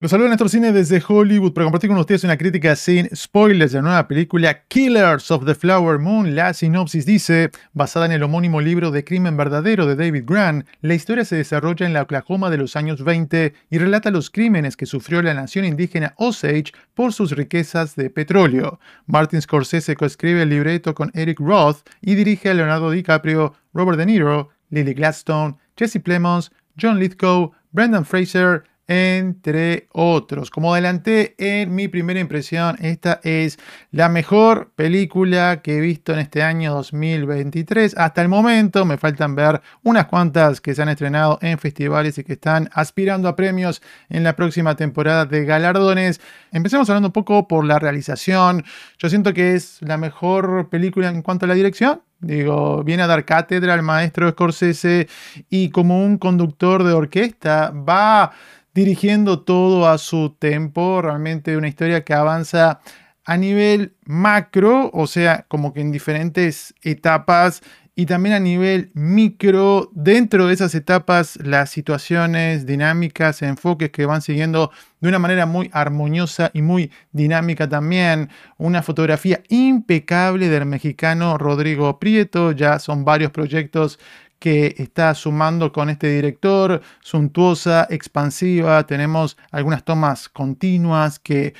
Los saludo Néstor Cine desde Hollywood para compartir con ustedes una crítica sin spoilers de la nueva película Killers of the Flower Moon. La sinopsis dice, basada en el homónimo libro de Crimen Verdadero de David Grant, la historia se desarrolla en la Oklahoma de los años 20 y relata los crímenes que sufrió la nación indígena Osage por sus riquezas de petróleo. Martin Scorsese coescribe el libreto con Eric Roth y dirige a Leonardo DiCaprio, Robert De Niro, Lily Gladstone, Jesse Plemons, John Lithgow, Brendan Fraser, entre otros. Como adelanté en mi primera impresión, esta es la mejor película que he visto en este año 2023. Hasta el momento me faltan ver unas cuantas que se han estrenado en festivales y que están aspirando a premios en la próxima temporada de galardones. Empecemos hablando un poco por la realización. Yo siento que es la mejor película en cuanto a la dirección. Digo, viene a dar cátedra al maestro Scorsese y como un conductor de orquesta va dirigiendo todo a su tempo, realmente una historia que avanza a nivel macro, o sea, como que en diferentes etapas y también a nivel micro, dentro de esas etapas, las situaciones, dinámicas, enfoques que van siguiendo de una manera muy armoniosa y muy dinámica también. Una fotografía impecable del mexicano Rodrigo Prieto, ya son varios proyectos que está sumando con este director, suntuosa, expansiva, tenemos algunas tomas continuas que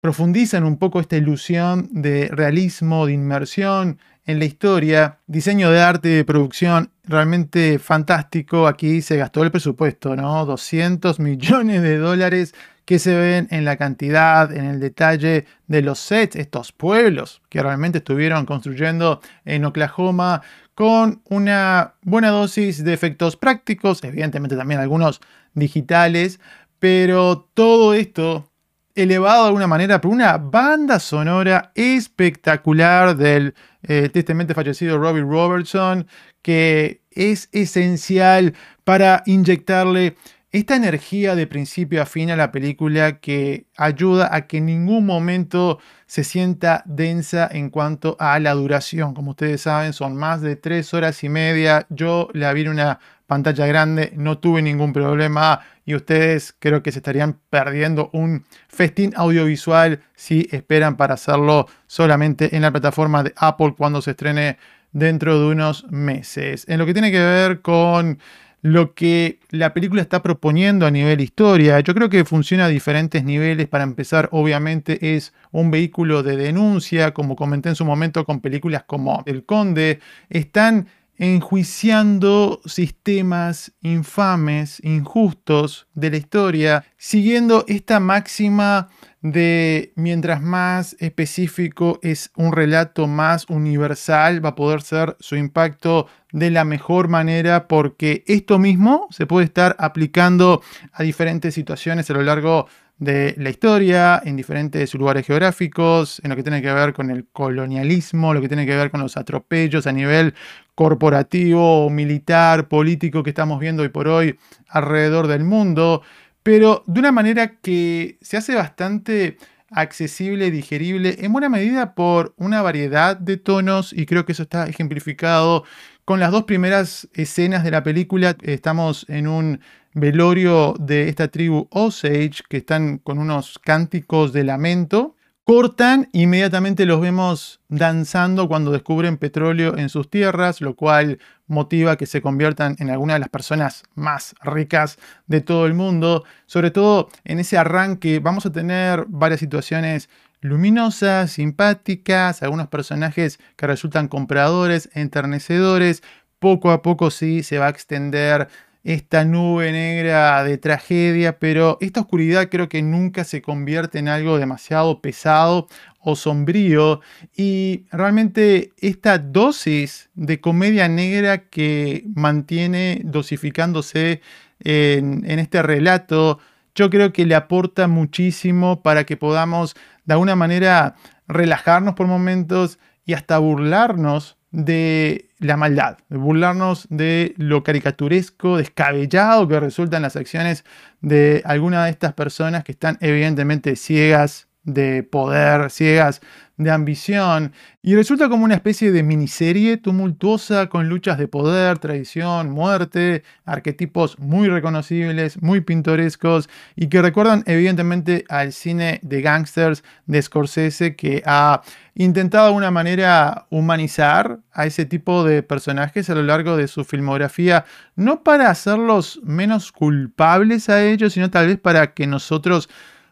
profundizan un poco esta ilusión de realismo, de inmersión en la historia, diseño de arte de producción realmente fantástico. Aquí se gastó el presupuesto, ¿no? 200 millones de dólares que se ven en la cantidad, en el detalle de los sets, estos pueblos que realmente estuvieron construyendo en Oklahoma con una buena dosis de efectos prácticos, evidentemente también algunos digitales, pero todo esto elevado de alguna manera por una banda sonora espectacular del eh, tristemente fallecido Robbie Robertson, que es esencial para inyectarle esta energía de principio a fin a la película que ayuda a que en ningún momento se sienta densa en cuanto a la duración. Como ustedes saben, son más de tres horas y media. Yo la vi en una pantalla grande, no tuve ningún problema y ustedes creo que se estarían perdiendo un festín audiovisual si esperan para hacerlo solamente en la plataforma de Apple cuando se estrene dentro de unos meses. En lo que tiene que ver con lo que la película está proponiendo a nivel historia. Yo creo que funciona a diferentes niveles. Para empezar, obviamente es un vehículo de denuncia, como comenté en su momento con películas como El Conde. Están enjuiciando sistemas infames, injustos de la historia, siguiendo esta máxima de mientras más específico es un relato más universal, va a poder ser su impacto de la mejor manera porque esto mismo se puede estar aplicando a diferentes situaciones a lo largo de la historia, en diferentes lugares geográficos, en lo que tiene que ver con el colonialismo, lo que tiene que ver con los atropellos a nivel corporativo, militar, político que estamos viendo hoy por hoy alrededor del mundo, pero de una manera que se hace bastante accesible, digerible, en buena medida por una variedad de tonos y creo que eso está ejemplificado con las dos primeras escenas de la película. Estamos en un velorio de esta tribu Osage que están con unos cánticos de lamento. Cortan, inmediatamente los vemos danzando cuando descubren petróleo en sus tierras, lo cual motiva que se conviertan en algunas de las personas más ricas de todo el mundo. Sobre todo en ese arranque vamos a tener varias situaciones luminosas, simpáticas, algunos personajes que resultan compradores, enternecedores. Poco a poco sí se va a extender esta nube negra de tragedia, pero esta oscuridad creo que nunca se convierte en algo demasiado pesado o sombrío y realmente esta dosis de comedia negra que mantiene dosificándose en, en este relato, yo creo que le aporta muchísimo para que podamos de alguna manera relajarnos por momentos y hasta burlarnos de la maldad, de burlarnos de lo caricaturesco, descabellado que resultan las acciones de alguna de estas personas que están evidentemente ciegas de poder, ciegas de ambición, y resulta como una especie de miniserie tumultuosa con luchas de poder, traición, muerte, arquetipos muy reconocibles, muy pintorescos, y que recuerdan evidentemente al cine de gangsters de Scorsese que ha intentado de alguna manera humanizar a ese tipo de personajes a lo largo de su filmografía, no para hacerlos menos culpables a ellos, sino tal vez para que nosotros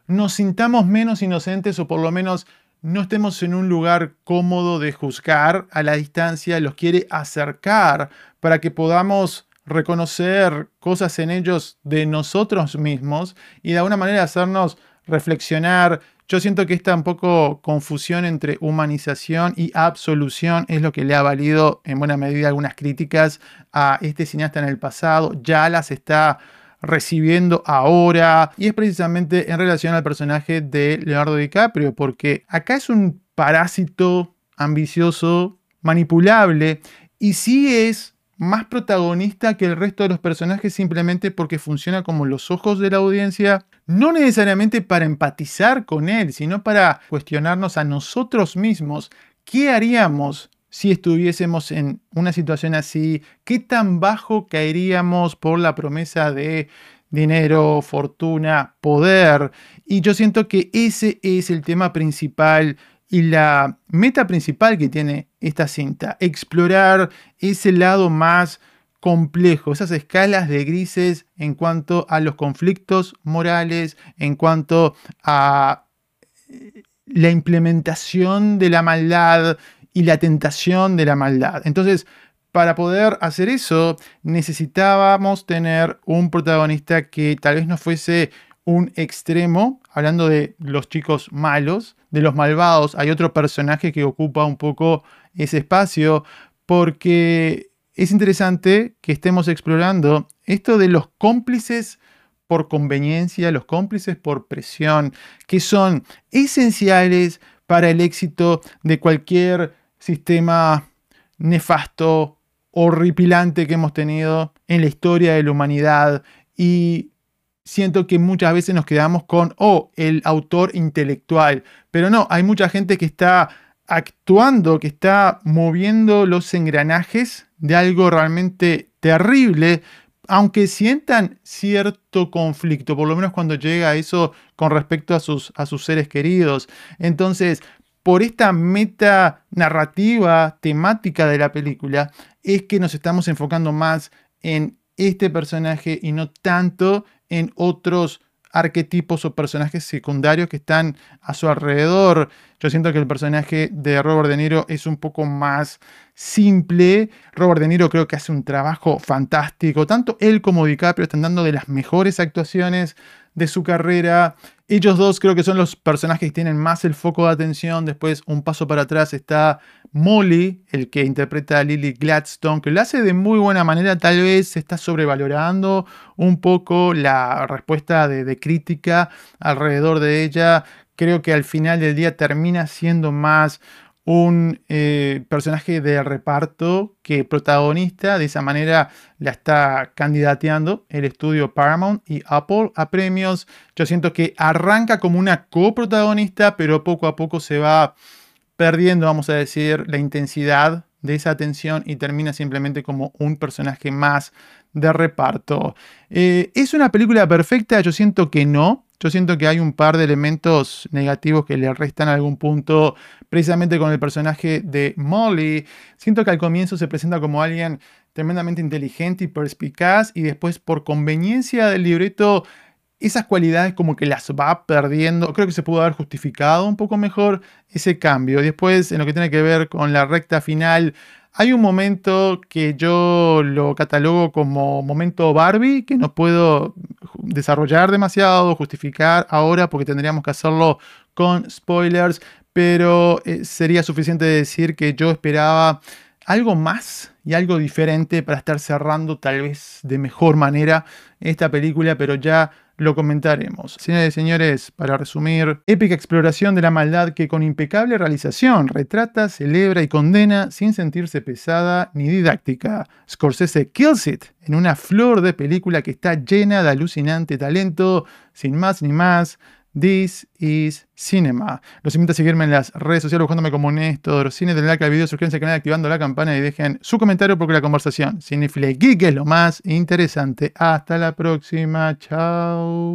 nos sintamos menos inocentes o por lo menos no estemos en un lugar cómodo de juzgar a la distancia, los quiere acercar para que podamos reconocer cosas en ellos de nosotros mismos y de alguna manera hacernos reflexionar. Yo siento que esta un poco confusión entre humanización y absolución es lo que le ha valido en buena medida algunas críticas a este cineasta en el pasado. Ya las está recibiendo ahora. Y es precisamente en relación al personaje de Leonardo DiCaprio, porque acá es un parásito ambicioso, manipulable, y sí es más protagonista que el resto de los personajes simplemente porque funciona como los ojos de la audiencia, no necesariamente para empatizar con él, sino para cuestionarnos a nosotros mismos qué haríamos si estuviésemos en una situación así, qué tan bajo caeríamos por la promesa de dinero, fortuna, poder. Y yo siento que ese es el tema principal y la meta principal que tiene esta cinta, explorar ese lado más complejo, esas escalas de grises en cuanto a los conflictos morales, en cuanto a eh, la implementación de la maldad, y la tentación de la maldad. Entonces, para poder hacer eso, necesitábamos tener un protagonista que tal vez no fuese un extremo, hablando de los chicos malos, de los malvados, hay otro personaje que ocupa un poco ese espacio, porque es interesante que estemos explorando esto de los cómplices por conveniencia, los cómplices por presión, que son esenciales para el éxito de cualquier sistema nefasto, horripilante que hemos tenido en la historia de la humanidad y siento que muchas veces nos quedamos con, oh, el autor intelectual, pero no, hay mucha gente que está actuando, que está moviendo los engranajes de algo realmente terrible, aunque sientan cierto conflicto, por lo menos cuando llega a eso con respecto a sus, a sus seres queridos. Entonces, por esta meta narrativa temática de la película es que nos estamos enfocando más en este personaje y no tanto en otros arquetipos o personajes secundarios que están a su alrededor. Yo siento que el personaje de Robert De Niro es un poco más simple. Robert De Niro creo que hace un trabajo fantástico. Tanto él como DiCaprio están dando de las mejores actuaciones de su carrera. Ellos dos creo que son los personajes que tienen más el foco de atención. Después, un paso para atrás, está Molly, el que interpreta a Lily Gladstone, que lo hace de muy buena manera. Tal vez se está sobrevalorando un poco la respuesta de, de crítica alrededor de ella. Creo que al final del día termina siendo más un eh, personaje de reparto que protagonista, de esa manera la está candidateando el estudio Paramount y Apple a premios. Yo siento que arranca como una coprotagonista, pero poco a poco se va perdiendo, vamos a decir, la intensidad de esa atención y termina simplemente como un personaje más de reparto. Eh, ¿Es una película perfecta? Yo siento que no. Yo siento que hay un par de elementos negativos que le restan algún punto, precisamente con el personaje de Molly. Siento que al comienzo se presenta como alguien tremendamente inteligente y perspicaz y después por conveniencia del libreto esas cualidades como que las va perdiendo. Creo que se pudo haber justificado un poco mejor ese cambio. Después, en lo que tiene que ver con la recta final, hay un momento que yo lo catalogo como momento Barbie, que no puedo desarrollar demasiado, justificar ahora porque tendríamos que hacerlo con spoilers, pero eh, sería suficiente decir que yo esperaba algo más y algo diferente para estar cerrando tal vez de mejor manera esta película, pero ya lo comentaremos. Señores y señores, para resumir, épica exploración de la maldad que con impecable realización retrata, celebra y condena sin sentirse pesada ni didáctica. Scorsese kills it en una flor de película que está llena de alucinante talento, sin más ni más. This is Cinema. Los invito a seguirme en las redes sociales buscándome como Néstor Cine, denle like al video, suscríbanse al canal activando la campana y dejen su comentario porque la conversación Cinefile Geek es lo más interesante. Hasta la próxima. Chao.